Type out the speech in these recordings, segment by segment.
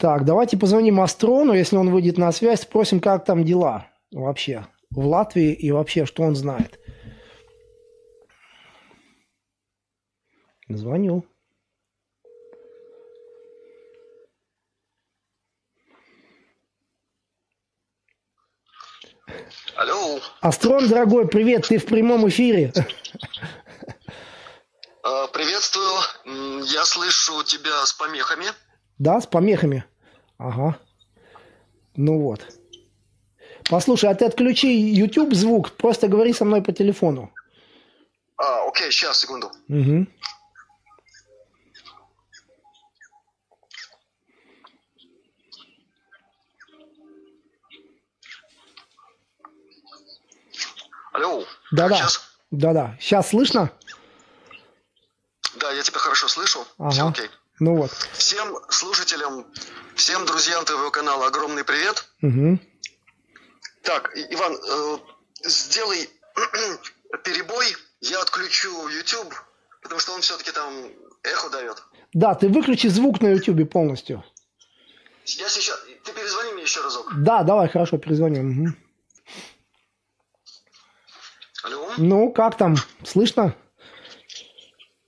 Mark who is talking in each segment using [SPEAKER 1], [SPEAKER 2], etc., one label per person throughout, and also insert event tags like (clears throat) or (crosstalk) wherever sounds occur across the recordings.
[SPEAKER 1] Так, давайте позвоним Астрону, если он выйдет на связь, спросим, как там дела вообще в Латвии и вообще, что он знает. Звоню.
[SPEAKER 2] Алло.
[SPEAKER 1] Астрон, дорогой, привет, ты в прямом эфире.
[SPEAKER 2] А, приветствую. Я слышу тебя с помехами.
[SPEAKER 1] Да, с помехами. Ага. Ну вот. Послушай, а ты отключи YouTube звук, просто говори со мной по телефону.
[SPEAKER 2] А, окей, сейчас, секунду.
[SPEAKER 1] Угу.
[SPEAKER 2] Алло.
[SPEAKER 1] Да-да.
[SPEAKER 2] Сейчас?
[SPEAKER 1] Да-да. Сейчас слышно?
[SPEAKER 2] Да, я тебя хорошо слышу.
[SPEAKER 1] Ага.
[SPEAKER 2] Все окей.
[SPEAKER 1] Ну вот.
[SPEAKER 2] Всем слушателям, всем друзьям твоего канала огромный привет.
[SPEAKER 1] Угу.
[SPEAKER 2] Так, Иван, э, сделай (clears throat) перебой, я отключу YouTube, потому что он все-таки там эхо дает.
[SPEAKER 1] Да, ты выключи звук на YouTube полностью.
[SPEAKER 2] Я сейчас... Ты перезвони мне еще разок.
[SPEAKER 1] Да, давай, хорошо, перезвоним. Мгм.
[SPEAKER 2] Алло?
[SPEAKER 1] Ну, как там? Слышно?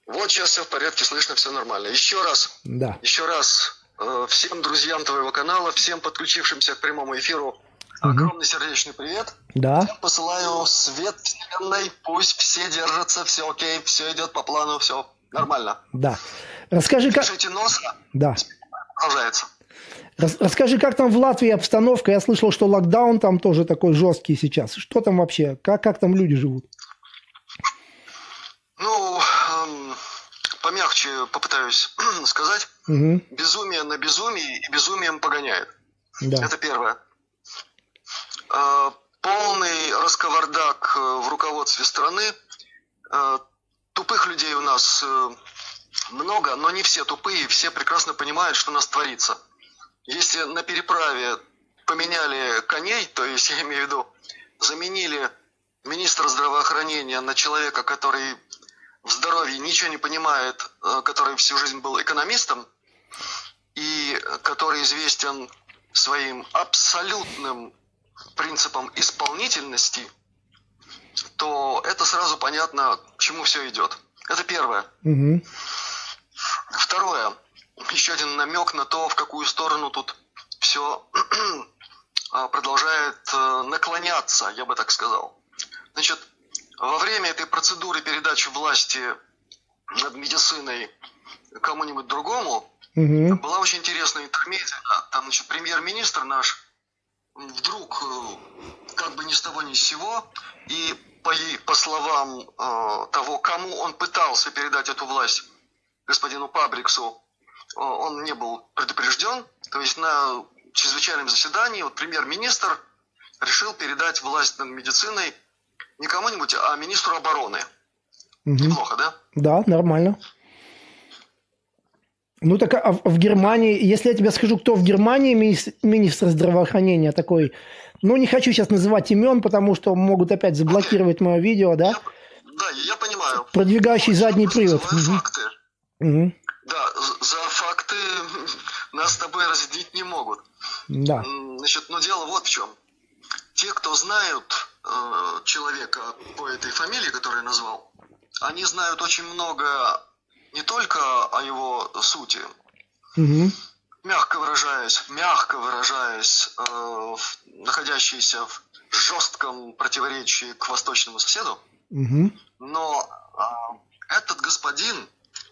[SPEAKER 2] Вот сейчас все в порядке, слышно, все нормально. Еще раз,
[SPEAKER 1] Да.
[SPEAKER 2] еще раз э, всем друзьям твоего канала, всем подключившимся к прямому эфиру огромный сердечный привет.
[SPEAKER 1] Да.
[SPEAKER 2] Посылаю свет вселенной, пусть все держатся, все окей, все идет по плану, все нормально.
[SPEAKER 1] Да. Расскажи, как...
[SPEAKER 2] Держите нос,
[SPEAKER 1] Да.
[SPEAKER 2] продолжается.
[SPEAKER 1] Рас- Расскажи, как там в Латвии обстановка? Я слышал, что локдаун там тоже такой жесткий сейчас. Что там вообще? Как, как там люди живут?
[SPEAKER 2] Ну, помягче попытаюсь (clears throat) сказать.
[SPEAKER 1] Угу.
[SPEAKER 2] Безумие на безумии и безумием погоняет.
[SPEAKER 1] Да.
[SPEAKER 2] Это первое. Э, Полный раскавардак э, в руководстве страны. Э, Тупых людей у нас э, много, но не все тупые, все прекрасно понимают, что у нас творится. Если на переправе поменяли коней, то есть (laughs) я имею в виду, заменили министра здравоохранения на человека, который в здоровье ничего не понимает, э, который всю жизнь был экономистом, и который известен своим абсолютным принципом исполнительности, то это сразу понятно, к чему все идет. Это первое.
[SPEAKER 1] Угу.
[SPEAKER 2] Второе. Еще один намек на то, в какую сторону тут все (clears throat) продолжает э, наклоняться, я бы так сказал. Значит, во время этой процедуры передачи власти над медициной кому-нибудь другому,
[SPEAKER 1] Угу.
[SPEAKER 2] была очень интересная интермедия. Там, значит, премьер-министр наш вдруг, э, как бы ни с того ни с сего, и по, по словам э, того, кому он пытался передать эту власть, господину Пабриксу, э, он не был предупрежден. То есть на чрезвычайном заседании вот премьер-министр решил передать власть над медициной не кому-нибудь, а министру обороны.
[SPEAKER 1] Угу.
[SPEAKER 2] Неплохо, да?
[SPEAKER 1] Да, нормально. Ну так а в Германии, если я тебе скажу, кто в Германии мини- министр здравоохранения такой, ну не хочу сейчас называть имен, потому что могут опять заблокировать мое видео, да?
[SPEAKER 2] Я- да, я понимаю.
[SPEAKER 1] Продвигающий задний
[SPEAKER 2] Просто
[SPEAKER 1] привод. Мгм.
[SPEAKER 2] факты.
[SPEAKER 1] Мгм.
[SPEAKER 2] Да, за факты (laughs) нас с тобой разъединить не могут.
[SPEAKER 1] Да.
[SPEAKER 2] Значит, но дело вот в чем. Те, кто знают э, человека по этой фамилии, которую я назвал, они знают очень много не только о его сути,
[SPEAKER 1] Мгм.
[SPEAKER 2] мягко выражаясь, мягко выражаясь, э, в- находящиеся в жестком противоречии к восточному соседу,
[SPEAKER 1] Мгм.
[SPEAKER 2] но а, этот господин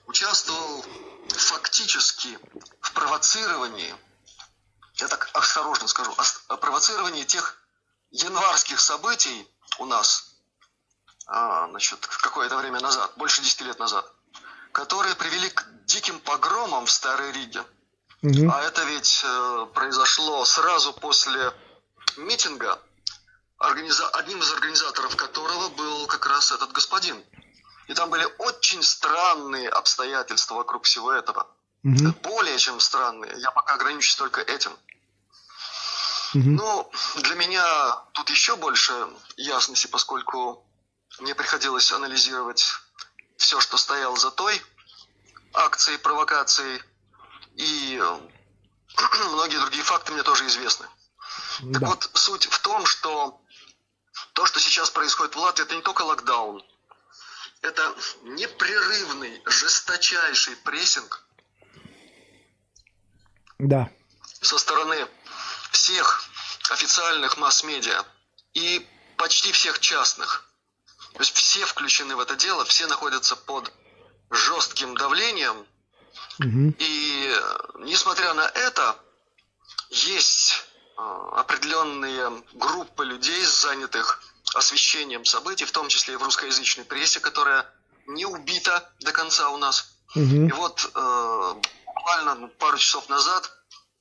[SPEAKER 2] участвовал фактически в провоцировании, я так осторожно скажу, о провоцировании тех январских событий у нас, а, значит, какое-то время назад, больше 10 лет назад, которые привели к диким погромам в Старой Риге.
[SPEAKER 1] Мгм.
[SPEAKER 2] А это ведь э, произошло сразу после митинга, организа- одним из организаторов которого был как раз этот господин. И там были очень странные обстоятельства вокруг всего этого.
[SPEAKER 1] Мгм.
[SPEAKER 2] Более чем странные. Я пока ограничусь только этим. Ну, для меня тут еще больше ясности, поскольку мне приходилось анализировать все, что стояло за той акцией, провокацией. И э, (clears throat) многие другие факты мне тоже известны. Так
[SPEAKER 1] Да.
[SPEAKER 2] вот, суть в том, что то, что сейчас происходит в Латвии, это не только локдаун. Это непрерывный, жесточайший прессинг
[SPEAKER 1] Да.
[SPEAKER 2] со стороны всех официальных масс-медиа и почти всех частных. То есть все включены в это дело, все находятся под жестким давлением.
[SPEAKER 1] Мгм.
[SPEAKER 2] И э, несмотря на это, есть э, определенные группы людей, занятых освещением событий, в том числе и в русскоязычной прессе, которая не убита до конца у нас.
[SPEAKER 1] Мгм.
[SPEAKER 2] И вот э, буквально пару часов назад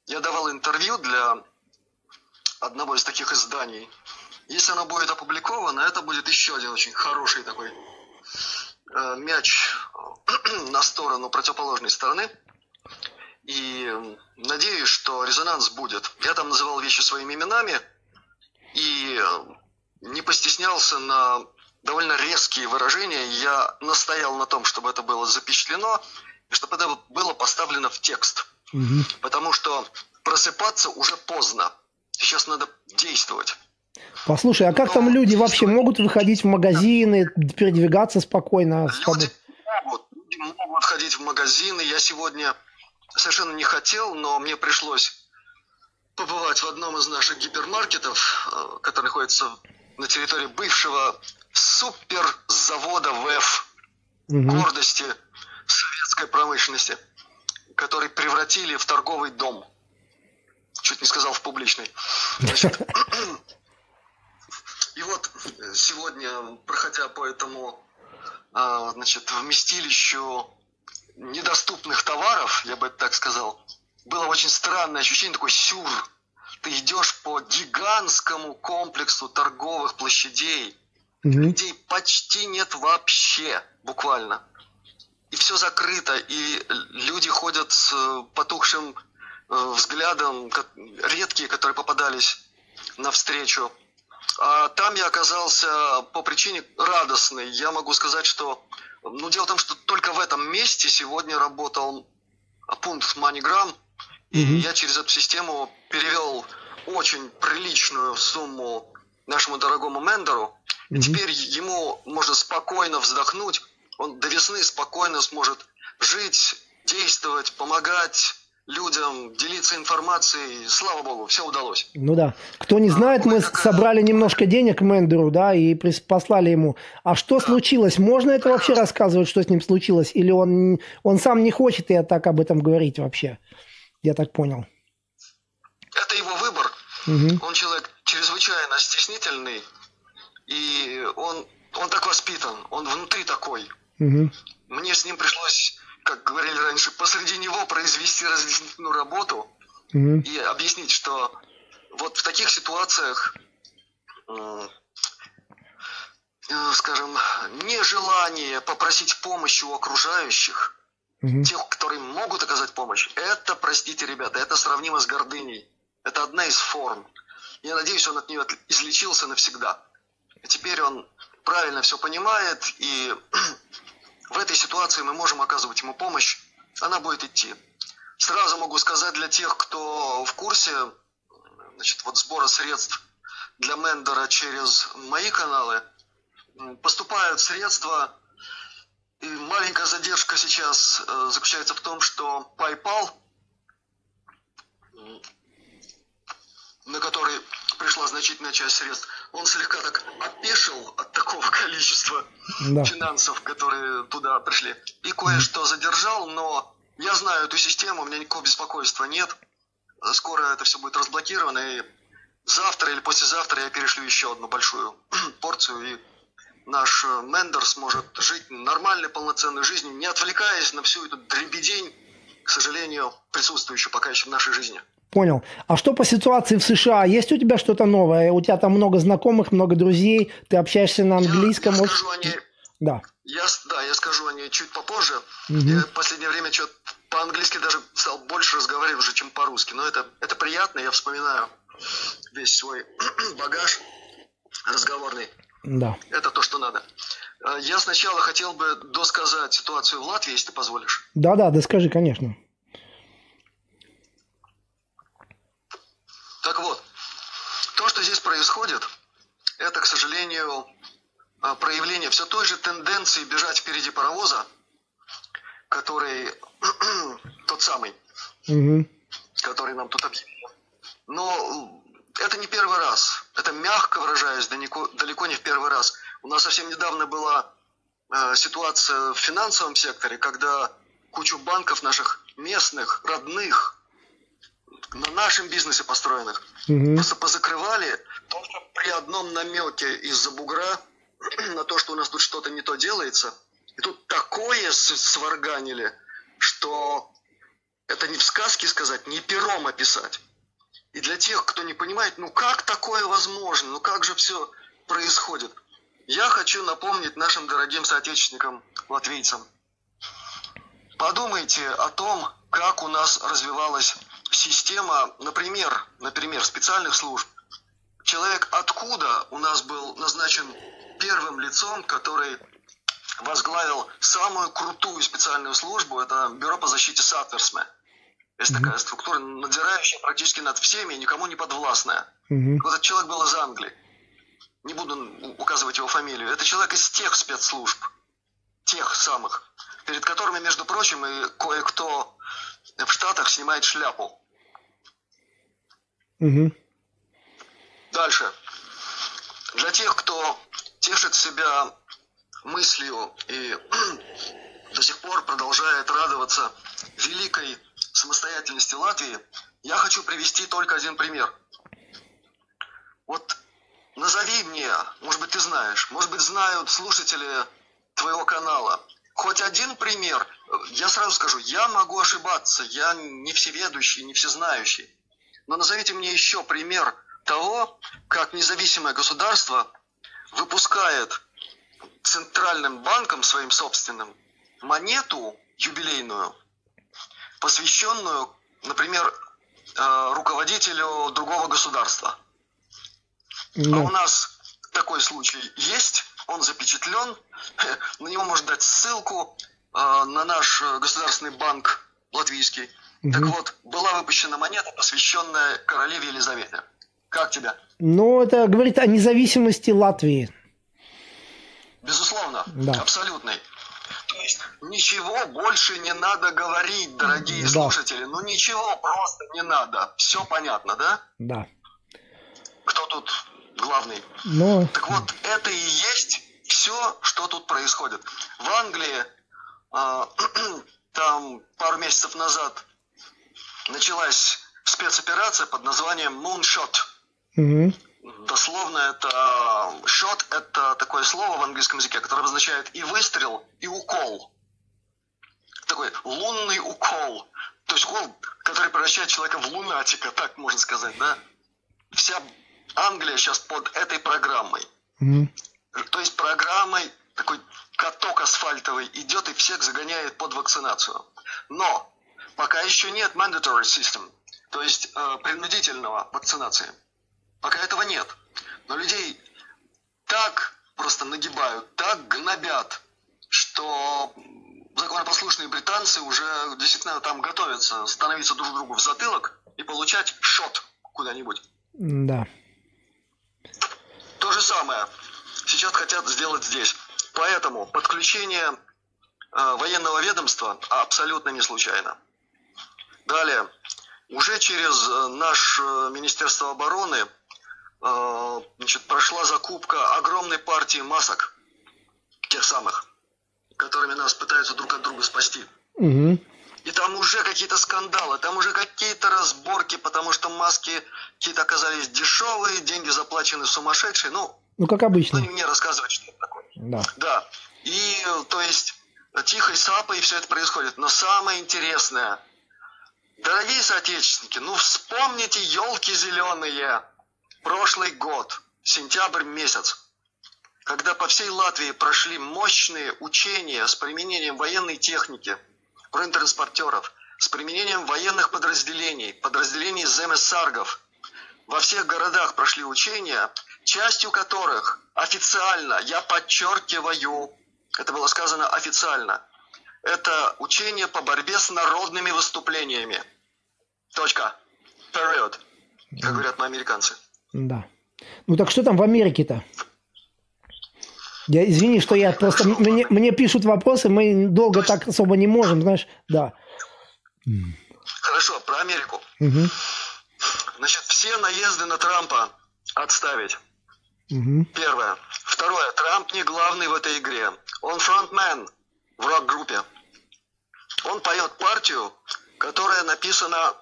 [SPEAKER 2] я давал интервью для одного из таких изданий. Если оно будет опубликовано, это будет еще один очень хороший такой э, мяч э, (clears throat) на сторону противоположной стороны. И надеюсь, что резонанс будет. Я там называл вещи своими именами и э, не постеснялся на довольно резкие выражения. Я настоял на том, чтобы это было запечатлено, и чтобы это было поставлено в текст.
[SPEAKER 1] Мгм.
[SPEAKER 2] Потому что просыпаться уже поздно. Сейчас надо действовать.
[SPEAKER 1] Послушай, а как там люди вообще могут выходить в магазины, передвигаться спокойно?
[SPEAKER 2] Люди могут, могут ходить в магазины. Я сегодня совершенно не хотел, но мне пришлось побывать в одном из наших гипермаркетов, э, который находится на территории бывшего суперзавода ВЭФ,
[SPEAKER 1] Мгм.
[SPEAKER 2] гордости советской промышленности, который превратили в торговый дом. Чуть не сказал в публичный. Значит, и вот сегодня, проходя по этому а, значит, вместилищу недоступных товаров, я бы это так сказал, было очень странное ощущение, такой сюр. Ты идешь по гигантскому комплексу торговых площадей,
[SPEAKER 1] Мгм.
[SPEAKER 2] людей почти нет вообще, буквально. И все закрыто, и люди ходят с потухшим э, взглядом, редкие, которые попадались навстречу. А там я оказался по причине радостной. Я могу сказать, что... Ну, дело в том, что только в этом месте сегодня работал пункт MoneyGram, и
[SPEAKER 1] Мгм.
[SPEAKER 2] я через эту систему перевел очень приличную сумму нашему дорогому Мендеру. И
[SPEAKER 1] Мгм.
[SPEAKER 2] теперь ему можно спокойно вздохнуть. Он до весны спокойно сможет жить, действовать, помогать людям, делиться информацией. Слава богу, все удалось.
[SPEAKER 1] Ну да. Кто не знает, мы собрали немножко денег Мендеру, да, и послали ему. А что случилось? Можно это вообще рассказывать, что с ним случилось? Или он, он сам не хочет и так об этом говорить вообще? Я так понял.
[SPEAKER 2] Это его выбор.
[SPEAKER 1] Мгм.
[SPEAKER 2] Он человек чрезвычайно стеснительный, и он, он так воспитан, он внутри такой.
[SPEAKER 1] Мгм.
[SPEAKER 2] Мне с ним пришлось, как говорили раньше, посреди него произвести разъяснительную работу
[SPEAKER 1] Мгм.
[SPEAKER 2] и объяснить, что вот в таких ситуациях, м, э, скажем, нежелание попросить помощи у окружающих,
[SPEAKER 1] Мгм.
[SPEAKER 2] тех, которые могут оказать помощь, это, простите, ребята, это сравнимо с гордыней. Это одна из форм. Я надеюсь, он от нее излечился навсегда. И теперь он правильно все понимает, и (clears throat) в этой ситуации мы можем оказывать ему помощь, она будет идти. Сразу могу сказать для тех, кто в курсе значит, вот сбора средств для Мендера через мои каналы, поступают средства, и маленькая задержка сейчас э, заключается в том, что PayPal, на который пришла значительная часть средств, он слегка так опешил от такого (laughs) количества
[SPEAKER 1] Да.
[SPEAKER 2] финансов, которые туда пришли. И кое-что задержал, но я знаю эту систему, у меня никакого беспокойства нет. Скоро это все будет разблокировано, и завтра или послезавтра я перешлю еще одну большую (clears throat) порцию, и наш э, Мендер сможет жить нормальной, полноценной жизнью, не отвлекаясь на всю эту дребедень, к сожалению, присутствующую пока еще в нашей жизни.
[SPEAKER 1] Понял. А что по ситуации в США? Есть у тебя что-то новое? У тебя там много знакомых, много друзей, ты общаешься на английском.
[SPEAKER 2] я, я скажу о ней
[SPEAKER 1] Да.
[SPEAKER 2] Я, да, я скажу о ней чуть попозже.
[SPEAKER 1] Мгм.
[SPEAKER 2] Я в последнее время что по-английски даже стал больше разговаривать уже, чем по-русски. Но это, это приятно, я вспоминаю весь свой (clears throat) багаж разговорный.
[SPEAKER 1] Да.
[SPEAKER 2] Это то, что надо. Э, Я сначала хотел бы досказать ситуацию в Латвии, если ты позволишь.
[SPEAKER 1] Да, да, да скажи, конечно.
[SPEAKER 2] Что здесь происходит, это, к сожалению, а, проявление все той же тенденции бежать впереди паровоза, который (clears throat) тот самый, угу. который нам тут объявили. Но это не первый раз. Это мягко выражаясь, далеко, далеко не в первый раз. У нас совсем недавно была э, ситуация в финансовом секторе, когда кучу банков наших местных, родных, на нашем бизнесе построенных, угу. просто позакрывали, что при одном намеке из-за бугра (clears throat) на то, что у нас тут что-то не то делается, и тут такое сварганили, что это не в сказке сказать, не пером описать. И для тех, кто не понимает, ну как такое возможно, ну как же все происходит, я хочу напомнить нашим дорогим соотечественникам, латвийцам, подумайте о том, как у нас развивалась система, например, например, специальных служб. Человек откуда у нас был назначен первым лицом, который возглавил самую крутую специальную службу, это Бюро по защите Сатверсме. Есть mm-hmm. такая структура, надзирающая практически над всеми и никому не подвластная. Mm-hmm. Вот этот человек был из Англии. Не буду указывать его фамилию. Это человек из тех спецслужб, тех самых, перед которыми, между прочим, и кое-кто в Штатах снимает шляпу. Угу. Дальше. Для тех, кто тешит себя мыслью и (clears throat) до сих пор продолжает радоваться великой самостоятельности Латвии, я хочу привести только один пример. Вот назови мне, может быть, ты знаешь, может быть, знают слушатели твоего канала, хоть один пример. Я сразу скажу, я могу ошибаться, я не всеведущий, не всезнающий. Но назовите мне еще пример того, как независимое государство выпускает центральным банком своим собственным монету юбилейную, посвященную, например, э, руководителю другого государства. Да. А у нас такой случай есть, он запечатлен, (laughs) на него можно дать ссылку на наш государственный банк латвийский. Угу. Так вот, была выпущена монета, посвященная королеве Елизавете. Как тебя?
[SPEAKER 1] Ну, это говорит о независимости Латвии.
[SPEAKER 2] Безусловно, да. абсолютный. То есть ничего больше не надо говорить, дорогие да. слушатели. Ну ничего просто не надо. Все понятно, да?
[SPEAKER 1] Да.
[SPEAKER 2] Кто тут главный?
[SPEAKER 1] Ну...
[SPEAKER 2] Так вот, это и есть все, что тут происходит. В Англии э, (clears throat) там пару месяцев назад началась спецоперация под названием Moonshot. Угу. Дословно это shot это такое слово в английском языке, которое обозначает и выстрел, и укол. Такой лунный укол. То есть укол, который превращает человека в лунатика, так можно сказать, да? Вся Англия сейчас под этой программой. Mm. То есть программой такой каток асфальтовый идет и всех загоняет под вакцинацию. Но пока еще нет mandatory system, то есть э, принудительного вакцинации. Пока этого нет. Но людей так просто нагибают, так гнобят, что законопослушные британцы уже действительно там готовятся становиться друг другу в затылок и получать шот куда-нибудь.
[SPEAKER 1] Да.
[SPEAKER 2] То же самое сейчас хотят сделать здесь. Поэтому подключение э, военного ведомства абсолютно не случайно. Далее, уже через э, наше э, Министерство обороны значит, прошла закупка огромной партии масок, тех самых, которыми нас пытаются друг от друга спасти. Угу. И там уже какие-то скандалы, там уже какие-то разборки, потому что маски какие-то оказались дешевые, деньги заплачены сумасшедшие. Ну,
[SPEAKER 1] ну как обычно.
[SPEAKER 2] Ну, не мне рассказывать, что это такое. Да. Да. И, то есть, тихой сапой все это происходит. Но самое интересное – Дорогие соотечественники, ну вспомните елки зеленые. Прошлый год, сентябрь месяц, когда по всей Латвии прошли мощные учения с применением военной техники, бронетранспортеров, с применением военных подразделений, подразделений ЗМС-САРГов. Во всех городах прошли учения, частью которых официально, я подчеркиваю, это было сказано официально, это учение по борьбе с народными выступлениями. Точка. Period. Как говорят мы американцы.
[SPEAKER 1] Да. Ну так что там в Америке-то? Я, извини, что я просто... Мне, мне пишут вопросы, мы долго так особо не можем, знаешь, да.
[SPEAKER 2] Хорошо, про Америку.
[SPEAKER 1] Угу.
[SPEAKER 2] Значит, все наезды на Трампа отставить.
[SPEAKER 1] Угу.
[SPEAKER 2] Первое. Второе. Трамп не главный в этой игре. Он фронтмен в рок-группе. Он поет партию, которая написана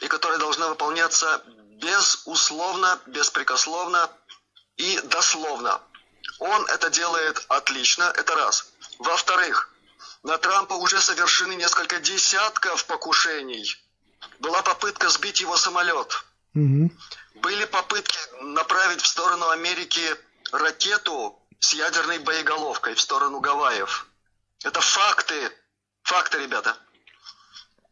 [SPEAKER 2] и которая должна выполняться безусловно, беспрекословно и дословно. Он это делает отлично, это раз. Во-вторых, на Трампа уже совершены несколько десятков покушений. Была попытка сбить его самолет.
[SPEAKER 1] Угу.
[SPEAKER 2] Были попытки направить в сторону Америки ракету с ядерной боеголовкой в сторону Гавайев. Это факты. Факты, ребята.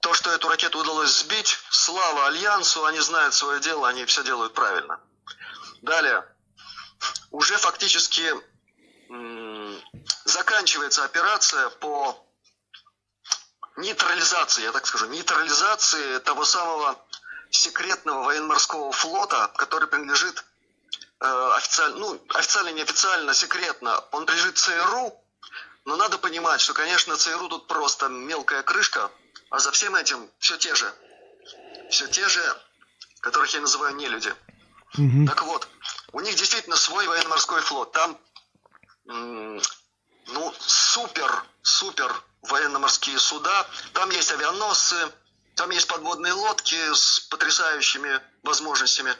[SPEAKER 2] То, что эту ракету удалось сбить, слава Альянсу, они знают свое дело, они все делают правильно. Далее уже фактически заканчивается операция по нейтрализации, я так скажу, нейтрализации того самого секретного военно-морского флота, который принадлежит э, официально, ну, официально, неофициально, секретно, он принадлежит ЦРУ, но надо понимать, что, конечно, ЦРУ тут просто мелкая крышка, а за всем этим все те же, все те же, которых я называю нелюди.
[SPEAKER 1] Угу.
[SPEAKER 2] Так вот, у них действительно свой военно-морской флот. Там, ну, супер, супер военно-морские суда. Там есть авианосцы, там есть подводные лодки с потрясающими возможностями.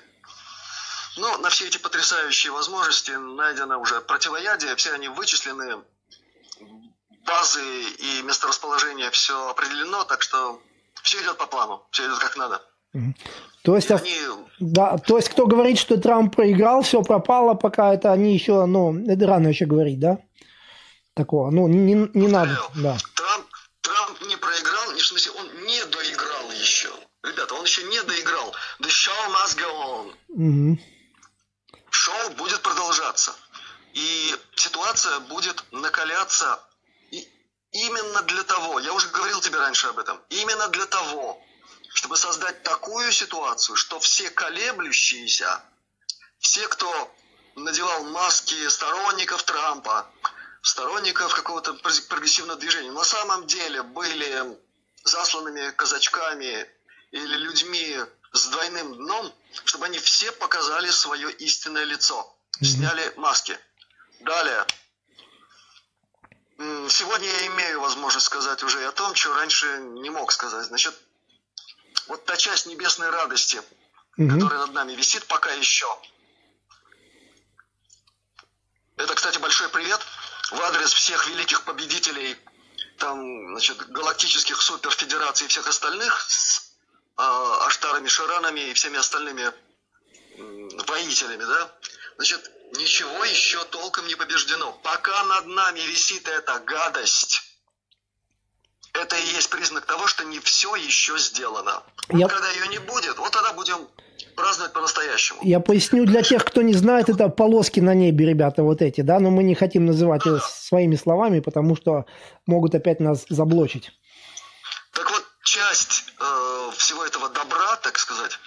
[SPEAKER 2] Но на все эти потрясающие возможности найдено уже противоядие, все они вычислены, базы и месторасположение все определено, так что все идет по плану, все идет как надо.
[SPEAKER 1] То есть, они... да, то есть, кто говорит, что Трамп проиграл, все пропало, пока это они еще, ну, это рано еще говорить, да? Такого, ну, не, не надо, да.
[SPEAKER 2] Трамп, Трамп не проиграл, в смысле, он не доиграл еще. Ребята, он еще не доиграл. The show must go
[SPEAKER 1] on. Угу.
[SPEAKER 2] Шоу будет продолжаться. И ситуация будет накаляться и именно для того, я уже говорил тебе раньше об этом, именно для того, чтобы создать такую ситуацию, что все колеблющиеся, все, кто надевал маски сторонников Трампа, сторонников какого-то прогрессивного движения, на самом деле были засланными казачками или людьми с двойным дном, чтобы они все показали свое истинное лицо, сняли маски. Далее. Сегодня я имею возможность сказать уже и о том, что раньше не мог сказать. Значит, вот та часть небесной радости, угу. которая над нами висит пока еще. Это, кстати, большой привет в адрес всех великих победителей там, значит, галактических суперфедераций и всех остальных с Аштарами, Ширанами и всеми остальными воителями, да? Значит, ничего еще толком не побеждено. Пока над нами висит эта гадость, это и есть признак того, что не все еще сделано. Вот Я... когда ее не будет, вот тогда будем праздновать по-настоящему.
[SPEAKER 1] Я поясню для тех, кто не знает, это полоски на небе, ребята, вот эти, да, но мы не хотим называть это своими словами, потому что могут опять нас заблочить.
[SPEAKER 2] Часть э, всего этого добра, так сказать,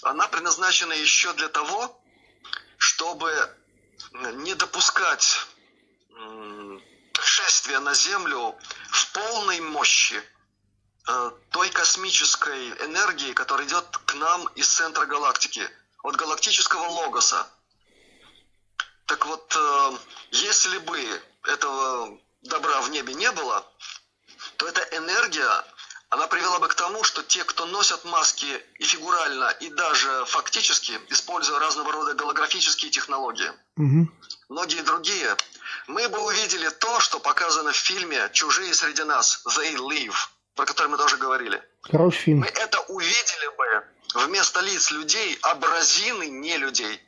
[SPEAKER 2] она предназначена еще для того, чтобы не допускать шествие на Землю в полной мощи э, той космической энергии, которая идет к нам из центра галактики, от галактического логоса. Так вот, э, если бы этого добра в небе не было, то эта энергия, она привела бы к тому, что те, кто носят маски и фигурально, и даже фактически, используя разного рода голографические технологии,
[SPEAKER 1] угу.
[SPEAKER 2] многие другие мы бы увидели то, что показано в фильме «Чужие среди нас» «They Live», про который мы тоже говорили.
[SPEAKER 1] Хороший фильм.
[SPEAKER 2] Мы это увидели бы вместо лиц людей образины не людей.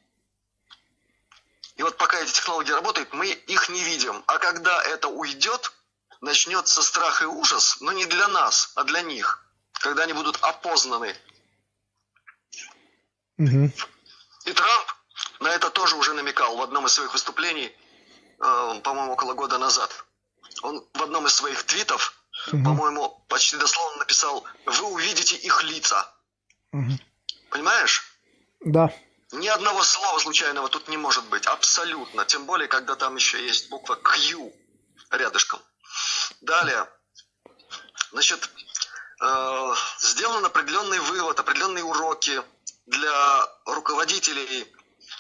[SPEAKER 2] И вот пока эти технологии работают, мы их не видим. А когда это уйдет, начнется страх и ужас, но не для нас, а для них, когда они будут опознаны.
[SPEAKER 1] Угу.
[SPEAKER 2] И Трамп на это тоже уже намекал в одном из своих выступлений – Э, по-моему, около года назад. Он в одном из своих твитов, угу. по-моему, почти дословно написал, вы увидите их лица.
[SPEAKER 1] Угу.
[SPEAKER 2] Понимаешь?
[SPEAKER 1] Да.
[SPEAKER 2] Ни одного слова случайного тут не может быть, абсолютно. Тем более, когда там еще есть буква Q рядышком. Далее, значит, э, сделан определенный вывод, определенные уроки для руководителей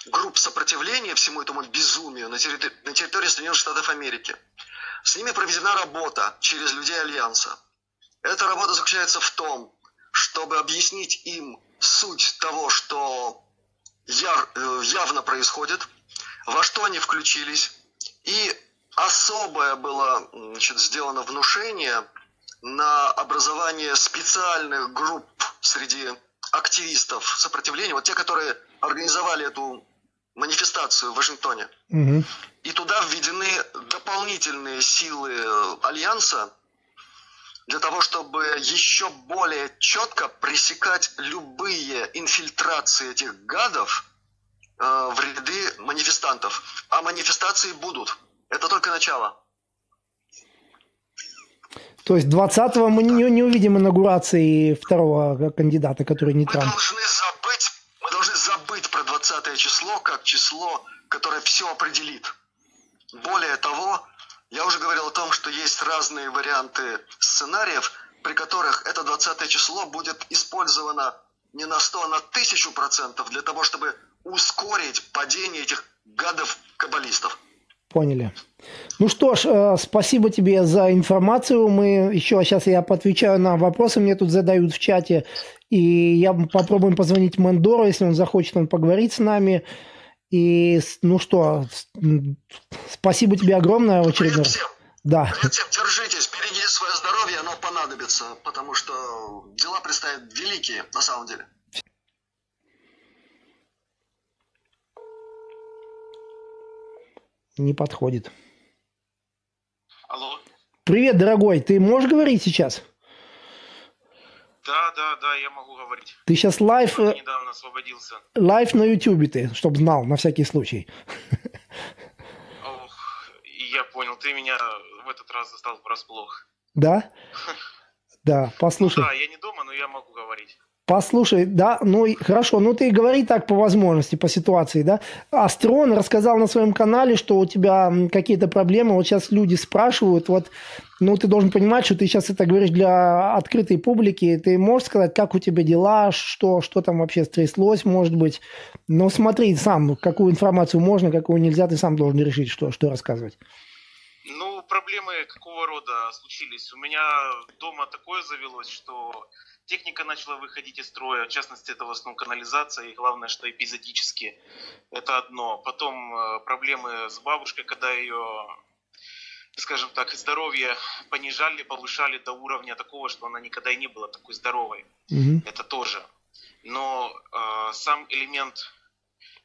[SPEAKER 2] групп сопротивления всему этому безумию на территории, на территории Соединенных Штатов Америки. С ними проведена работа через людей Альянса. Эта работа заключается в том, чтобы объяснить им суть того, что яр, э, явно происходит, во что они включились, и особое было значит, сделано внушение на образование специальных групп среди активистов сопротивления, вот те, которые организовали эту манифестацию в Вашингтоне. Угу. И туда введены дополнительные силы Альянса для того, чтобы еще более четко пресекать любые инфильтрации этих гадов э, в ряды манифестантов. А манифестации будут. Это только начало.
[SPEAKER 1] То есть 20-го мы не, не увидим инаугурации второго кандидата, который не Трамп.
[SPEAKER 2] Мы должны забыть, мы должны забыть про 20 число как число, которое все определит. Более того, я уже говорил о том, что есть разные варианты сценариев, при которых это 20 число будет использовано не на 100, а на 1000 процентов для того, чтобы ускорить падение этих гадов-каббалистов.
[SPEAKER 1] Поняли. Ну что ж, э, спасибо тебе за информацию. Мы еще сейчас я поотвечаю на вопросы, мне тут задают в чате. И я попробуем позвонить Мендору, если он захочет, он поговорить с нами. И ну что, спасибо тебе огромное в очередной раз.
[SPEAKER 2] Да. Привет всем, держитесь, берегите свое здоровье, оно понадобится, потому что дела предстоят великие на самом деле.
[SPEAKER 1] Не подходит.
[SPEAKER 3] Алло.
[SPEAKER 1] Привет, дорогой, ты можешь говорить сейчас?
[SPEAKER 3] Да, да, да, я могу говорить.
[SPEAKER 1] Ты сейчас live...
[SPEAKER 3] Я недавно освободился.
[SPEAKER 1] Live на ютубе ты, чтобы знал, на всякий случай.
[SPEAKER 3] Ох, я понял, ты меня в этот раз застал врасплох.
[SPEAKER 1] Да? (laughs) Да, послушай.
[SPEAKER 3] Ну, да, я не дома, но я могу говорить.
[SPEAKER 1] Послушай, да, ну хорошо, ну ты говори так по возможности, по ситуации, да. Астрон рассказал на своем канале, что у тебя какие-то проблемы, вот сейчас люди спрашивают, вот, ну ты должен понимать, что ты сейчас это говоришь для открытой публики, ты можешь сказать, как у тебя дела, что, что там вообще стряслось, может быть. Ну смотри сам, какую информацию можно, какую нельзя, ты сам должен решить, что, что рассказывать.
[SPEAKER 3] Ну, проблемы какого рода случились? У меня дома такое завелось, что техника начала выходить из строя, в частности, это в основном канализация, и главное, что эпизодически. Это одно. Потом э, проблемы с бабушкой, когда ее скажем так, здоровье понижали, повышали до уровня такого, что она никогда и не была такой здоровой. Угу. Это тоже. Но э, сам элемент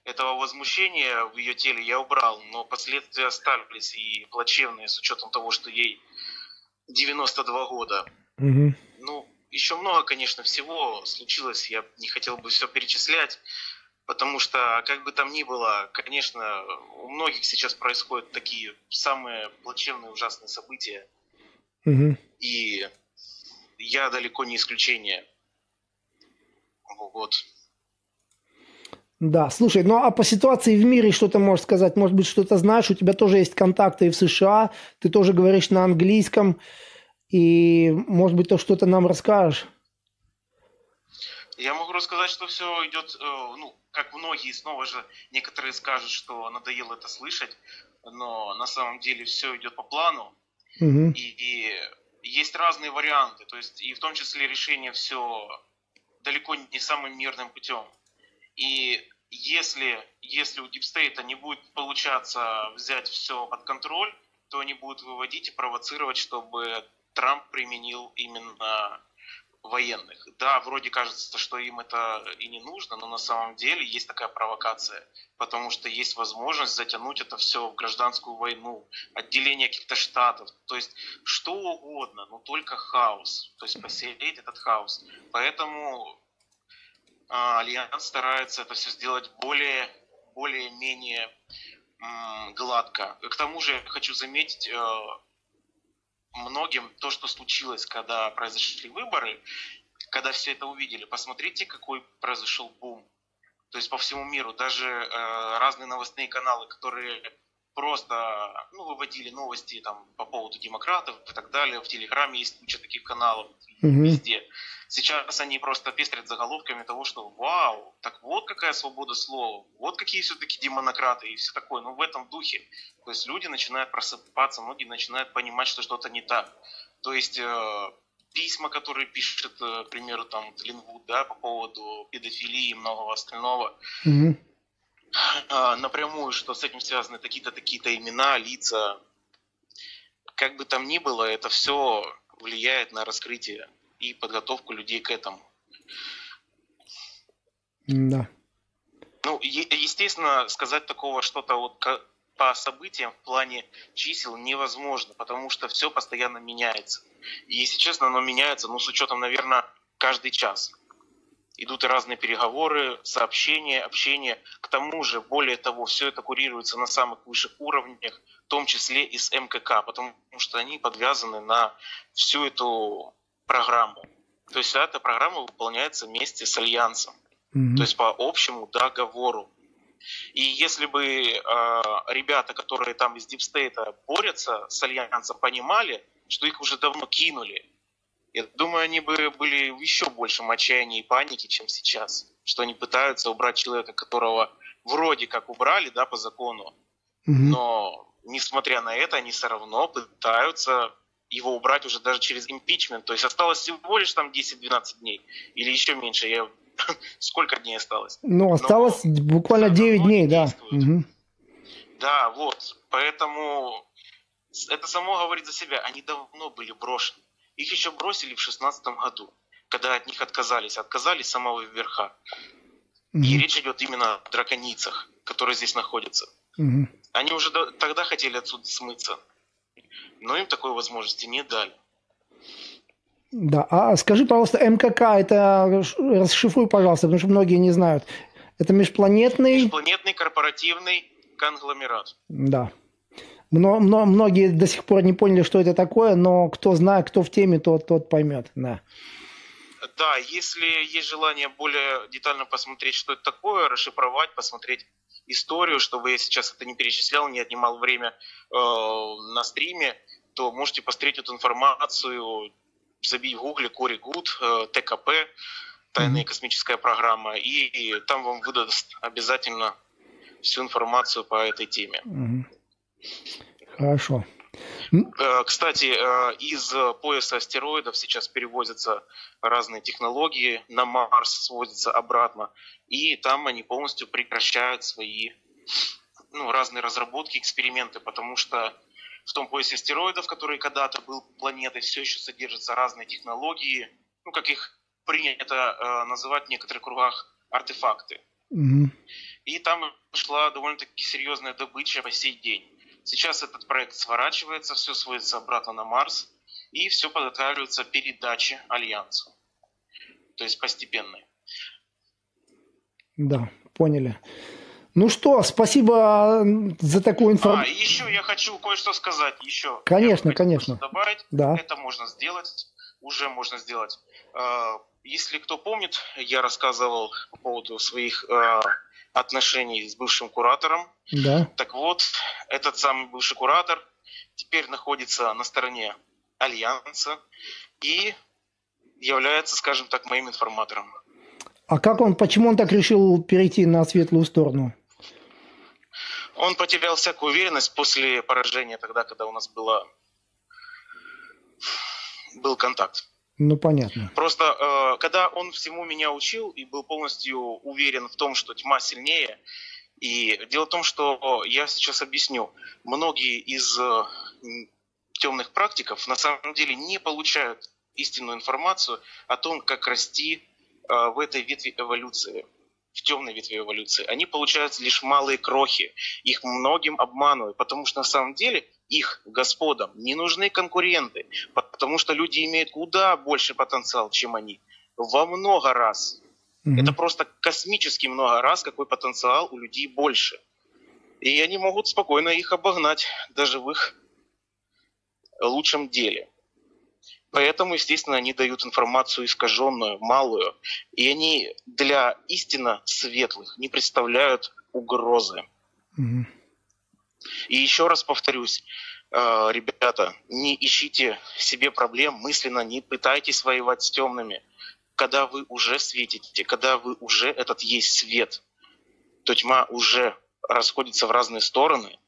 [SPEAKER 3] этого возмущения в ее теле я убрал, но последствия остались и плачевные с учетом того, что ей 92 года. Угу. Еще много, конечно, всего случилось. Я не хотел бы все перечислять, потому что, как бы там ни было, конечно, у многих сейчас происходят такие самые плачевные, ужасные события. Угу. И я далеко не исключение. Вот.
[SPEAKER 1] Да, слушай, ну а по ситуации в мире что ты можешь сказать? Может быть, что-то знаешь? У тебя тоже есть контакты и в США, ты тоже говоришь на английском. И, может быть, то что-то нам расскажешь?
[SPEAKER 3] Я могу рассказать, что все идет, э, ну, как многие, снова же, некоторые скажут, что надоело это слышать, но на самом деле все идет по плану. Угу. И, и есть разные варианты, то есть и в том числе решение все далеко не самым мирным путем. И если, если у Дипстейта не будет получаться взять все под контроль, то они будут выводить и провоцировать, чтобы Трамп применил именно военных. Да, вроде кажется, что им это и не нужно, но на самом деле есть такая провокация, потому что есть возможность затянуть это все в гражданскую войну, отделение каких-то штатов, то есть что угодно, но только хаос, то есть поселить этот хаос. Поэтому а, Альянс старается это все сделать более, более-менее гладко. К тому же хочу заметить, э, многим то, что случилось, когда произошли выборы, когда все это увидели, посмотрите, какой произошел бум. то есть по всему миру, даже э, разные новостные каналы, которые просто ну, выводили новости там, по поводу демократов и так далее. В Телеграме есть куча таких каналов
[SPEAKER 1] Мгм.
[SPEAKER 3] везде. Сейчас они просто пестрят заголовками того, что вау, так вот какая свобода слова, вот какие все-таки демонократы и все такое. Ну, в этом духе. То есть люди начинают просыпаться, многие начинают понимать, что что-то не так. То есть э, письма, которые пишет, э, к примеру, там Лингвуд, да, по поводу педофилии и многого остального,
[SPEAKER 1] Мгм.
[SPEAKER 3] а, напрямую, что с этим связаны такие-то, такие-то имена, лица. Как бы там ни было, это все влияет на раскрытие и подготовку людей к этому.
[SPEAKER 1] Да.
[SPEAKER 3] Ну, е- естественно, сказать такого что-то вот по событиям в плане чисел невозможно, потому что все постоянно меняется. И, если честно, оно меняется, ну, с учетом, наверное, каждый час. Идут и разные переговоры, сообщения, общение. К тому же, более того, все это курируется на самых высших уровнях, в том числе и с МКК, потому что они подвязаны на всю эту программу. То есть вся эта программа выполняется вместе с Альянсом
[SPEAKER 1] Мгм.
[SPEAKER 3] то есть по общему договору. И если бы э, ребята, которые там из дипстейта борются с Альянсом, понимали, что их уже давно кинули, я думаю, они бы были в еще большем отчаянии и панике, чем сейчас. Что они пытаются убрать человека, которого вроде как убрали, да, по закону,
[SPEAKER 1] Мгм.
[SPEAKER 3] но несмотря на это, они все равно пытаются его убрать уже даже через импичмент. То есть осталось всего лишь там 10-12 дней. Или еще меньше. Я... (laughs) Сколько дней осталось?
[SPEAKER 1] Ну, осталось буквально
[SPEAKER 3] всё
[SPEAKER 1] 9
[SPEAKER 3] равно
[SPEAKER 1] дней,
[SPEAKER 3] не
[SPEAKER 1] да. Мгм.
[SPEAKER 3] Да, вот. Поэтому это само говорит за себя. Они давно были брошены. Их еще бросили в шестнадцатом году, когда от них отказались. Отказались самого верха. И
[SPEAKER 1] Мгм.
[SPEAKER 3] речь идет именно о драконицах, которые здесь находятся.
[SPEAKER 1] Мгм.
[SPEAKER 3] Они уже до- тогда хотели отсюда смыться. Но им такой возможности не дали.
[SPEAKER 1] Да, а скажи, пожалуйста, МКК, это расшифруй, пожалуйста, потому что многие не знают. Это межпланетный,
[SPEAKER 3] Межпланетный корпоративный конгломерат.
[SPEAKER 1] да. Мно- мно- многие до сих пор не поняли, что это такое, но кто знает, кто в теме, тот, тот поймет, да.
[SPEAKER 3] Да, если есть желание более детально посмотреть, что это такое, расшифровать, посмотреть историю, чтобы я сейчас это не перечислял, не отнимал время э, на стриме, то можете посмотреть эту информацию, забить в гугле Кори Гуд, ТКП, тайная космическая программа, и, и там вам выдаст обязательно всю информацию по этой теме.
[SPEAKER 1] Хорошо.
[SPEAKER 3] Кстати, из пояса астероидов сейчас перевозятся разные технологии, на Марс свозятся обратно, и там они полностью прекращают свои ну, разные разработки, эксперименты, потому что в том поясе астероидов, который когда-то был планетой, все еще содержатся разные технологии, ну, как их принято э, называть в некоторых кругах, артефакты.
[SPEAKER 1] Мгм.
[SPEAKER 3] И там шла довольно-таки серьезная добыча по сей день. Сейчас этот проект сворачивается, все сводится обратно на Марс, и все подготавливается к передаче Альянсу. То есть постепенно.
[SPEAKER 1] Да, поняли. Ну что, спасибо за такую
[SPEAKER 3] А,
[SPEAKER 1] информацию.
[SPEAKER 3] и еще я хочу кое-что сказать. Еще.
[SPEAKER 1] Конечно, конечно.
[SPEAKER 3] Добавить.
[SPEAKER 1] Да.
[SPEAKER 3] Это можно сделать. Уже можно сделать. А, Если кто помнит, я рассказывал по поводу своих а, отношений с бывшим куратором.
[SPEAKER 1] Да.
[SPEAKER 3] Так вот, этот самый бывший куратор теперь находится на стороне Альянса и является, скажем так, моим информатором.
[SPEAKER 1] А как он, почему он так решил перейти на светлую сторону?
[SPEAKER 3] Он потерял всякую уверенность после поражения тогда, когда у нас было, был контакт.
[SPEAKER 1] Ну, понятно.
[SPEAKER 3] Просто э, когда он всему меня учил и был полностью уверен в том, что тьма сильнее, и дело в том, что я сейчас объясню, многие из э, темных практиков на самом деле не получают истинную информацию о том, как расти э, в этой ветви эволюции, в темной ветви эволюции. Они получают лишь малые крохи, их многим обманывают, потому что на самом деле их господам не нужны конкуренты, потому что люди имеют куда больше потенциал, чем они. Во много раз.
[SPEAKER 1] Мгм.
[SPEAKER 3] Это просто космически много раз, какой потенциал у людей больше. И они могут спокойно их обогнать, даже в их лучшем деле. Поэтому, естественно, они дают информацию искаженную, малую, и они для истинно светлых не представляют угрозы. Угу. И еще раз повторюсь, э, ребята, не ищите себе проблем мысленно, не пытайтесь воевать с темными. Когда вы уже светите, когда вы уже этот есть свет, то тьма уже расходится в разные стороны,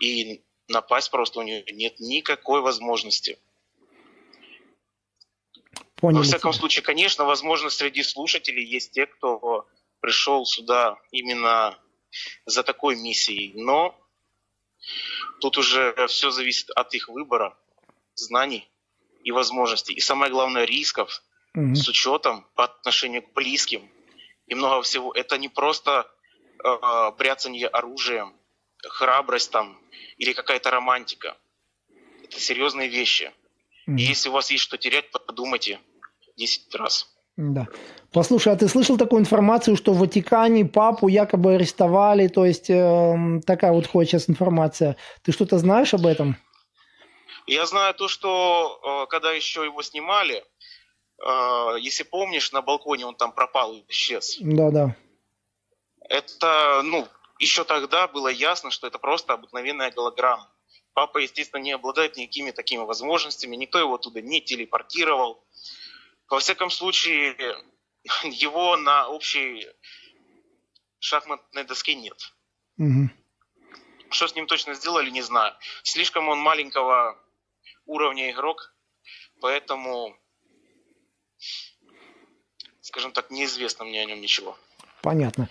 [SPEAKER 3] и напасть просто у нее нет никакой возможности. Поняли Во всяком случае, конечно, возможно, среди слушателей есть те, кто пришел сюда именно за такой миссией, но тут уже все зависит от их выбора, знаний и возможностей. И самое главное, рисков угу. с учетом по отношению к близким и много всего. Это не просто э, бряцанье оружием, храбрость там или какая-то романтика. Это серьезные вещи. Угу. И если у вас есть что терять, подумайте – 10 раз.
[SPEAKER 1] Да. Послушай, а ты слышал такую информацию, что в Ватикане папу якобы арестовали, то есть э, такая вот ходит сейчас информация. Ты что-то знаешь об этом?
[SPEAKER 3] Я знаю то, что э, когда еще его снимали, э, если помнишь, на балконе он там пропал и исчез.
[SPEAKER 1] Да, да.
[SPEAKER 3] Это, ну, еще тогда было ясно, что это просто обыкновенная голограмма. Папа, естественно, не обладает никакими такими возможностями, никто его туда не телепортировал. Во всяком случае, (laughs) его на общей шахматной доске нет. Угу. Что с ним точно сделали, не знаю. Слишком он маленького уровня игрок, поэтому, скажем так, неизвестно мне о нем ничего.
[SPEAKER 1] Понятно.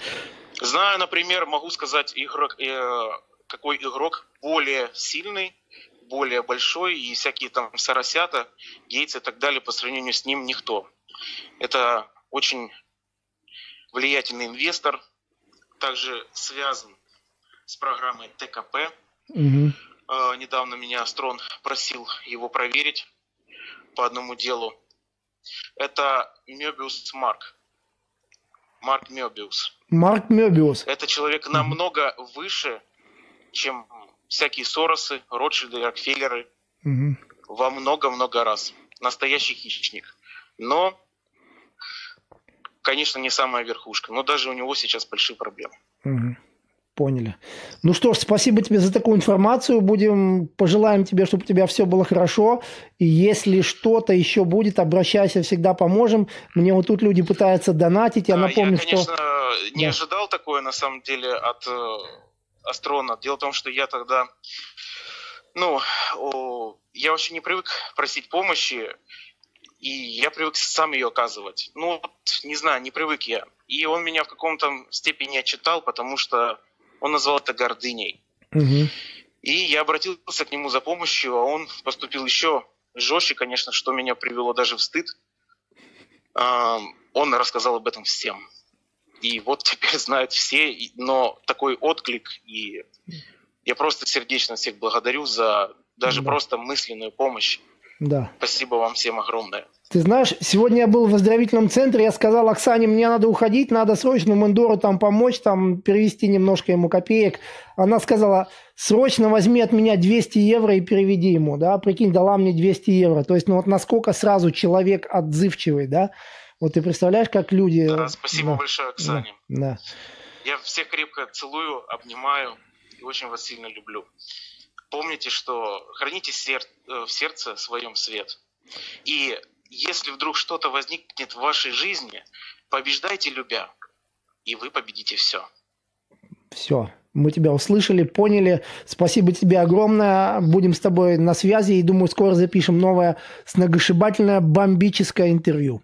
[SPEAKER 3] Знаю, например, могу сказать, игрок, э, какой игрок более сильный более большой, и всякие там Соросята, Гейтс и так далее по сравнению с ним никто. Это очень влиятельный инвестор, также связан с программой ТКП. Угу. Э, недавно меня Астрон просил его проверить по одному делу. Это Мебиус Марк. Марк Мебиус.
[SPEAKER 1] Марк Мебиус.
[SPEAKER 3] Это человек намного выше, чем всякие Соросы, Ротшильды, Рокфеллеры. Угу. Во много-много раз. Настоящий хищник. Но, конечно, не самая верхушка. Но даже у него сейчас большие проблемы.
[SPEAKER 1] Угу. Поняли. Ну что ж, спасибо тебе за такую информацию. Будем пожелаем тебе, чтобы у тебя все было хорошо. И если что-то еще будет, обращайся, всегда поможем. Мне вот тут люди пытаются донатить. Я напомню,
[SPEAKER 3] я, конечно, что... не да. ожидал такое на самом деле от астронавт. Дело в том, что я тогда, ну, о, я вообще не привык просить помощи, и я привык сам ее оказывать. Ну, вот, не знаю, не привык я. И он меня в каком-то степени отчитал, потому что он назвал это гордыней. Угу. И я обратился к нему за помощью, а он поступил еще жестче, конечно, что меня привело даже в стыд. Он рассказал об этом всем. И вот (laughs) теперь знают все, но такой отклик, и я просто сердечно всех благодарю за даже да. просто мысленную помощь. Да. Спасибо вам всем огромное.
[SPEAKER 1] Ты знаешь, сегодня я был в оздоровительном центре, я сказал Оксане, мне надо уходить, надо срочно Мендору там помочь, там перевести немножко ему копеек. Она сказала, срочно возьми от меня 200 евро и переведи ему, да, прикинь, дала мне 200 евро. То есть, ну вот насколько сразу человек отзывчивый, да. Вот ты представляешь, как люди...
[SPEAKER 3] Да, спасибо да. большое, Оксане. Да. Я всех крепко целую, обнимаю и очень вас сильно люблю. Помните, что храните сер... Э, в сердце своем свет. И если вдруг что-то возникнет в вашей жизни, побеждайте любя, и вы победите все.
[SPEAKER 1] Все, мы тебя услышали, поняли. Спасибо тебе огромное. Будем с тобой на связи и думаю, скоро запишем новое сногсшибательное бомбическое интервью.